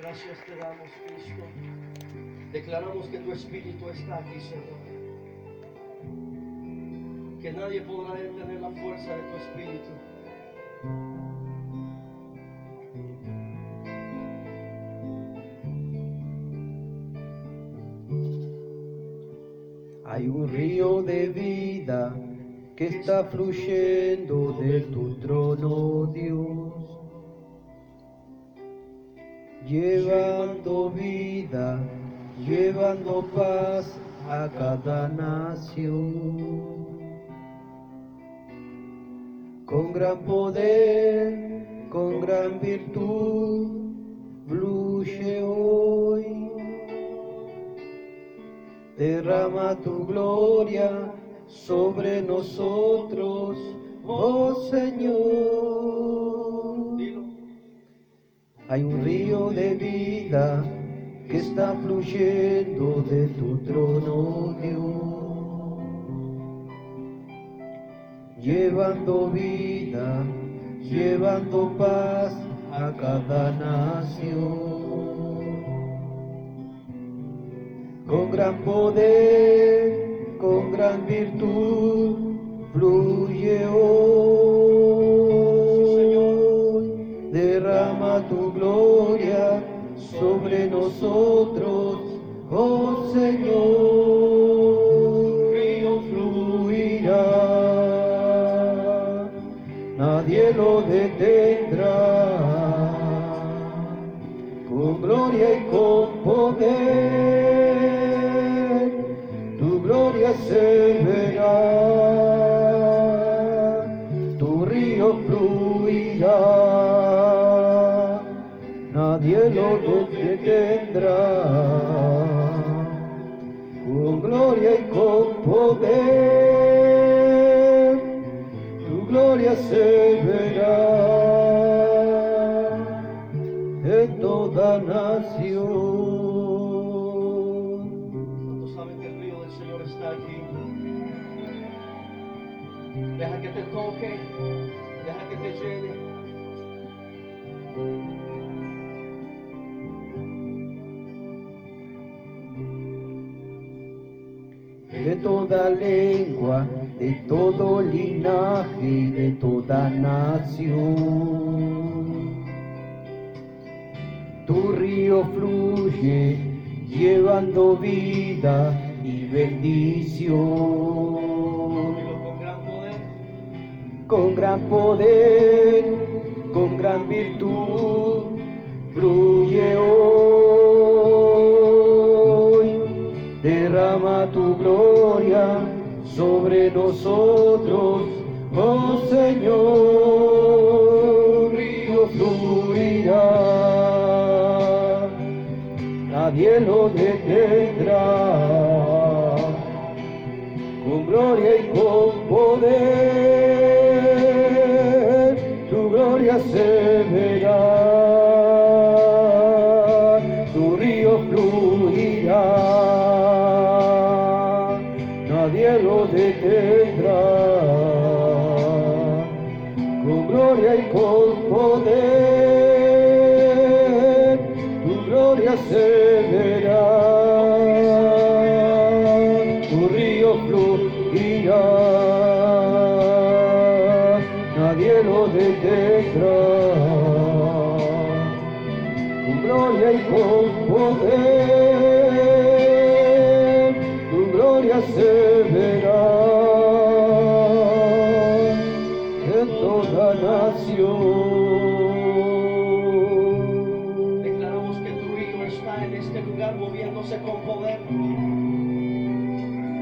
Gracias te damos, Cristo. Declaramos que tu Espíritu está aquí, Señor. Que nadie podrá detener la fuerza de tu Espíritu. Hay un río de vida que está fluyendo de tu trono, Dios, llevando vida, llevando paz a cada nación. Con gran poder, con gran virtud, fluye hoy. Derrama tu gloria sobre nosotros, oh Señor. Un río de vida que está fluyendo de tu trono, Dios, llevando vida, llevando paz a cada nación. Con gran poder, con gran virtud, fluye. Tu gloria sobre nosotros, oh Señor. Río fluirá, nadie lo detendrá con gloria y con poder, tu gloria se nadie lo detendrá, con gloria y con poder, tu gloria se verá en toda nación. ¿Cuántos saben que el río del Señor está aquí? Deja que te toque, deja que te llene. De toda lengua, de todo linaje y de toda nación. Tu río fluye llevando vida y bendición. Con gran poder, con gran virtud, Tu gloria sobre nosotros, oh Señor. Río fluirá, nadie lo detendrá con gloria y con poder, detendrá, con gloria y con poder, tu gloria se verá. Tu río fluirá, nadie lo detendrá. Con gloria y con poder, tu gloria se verá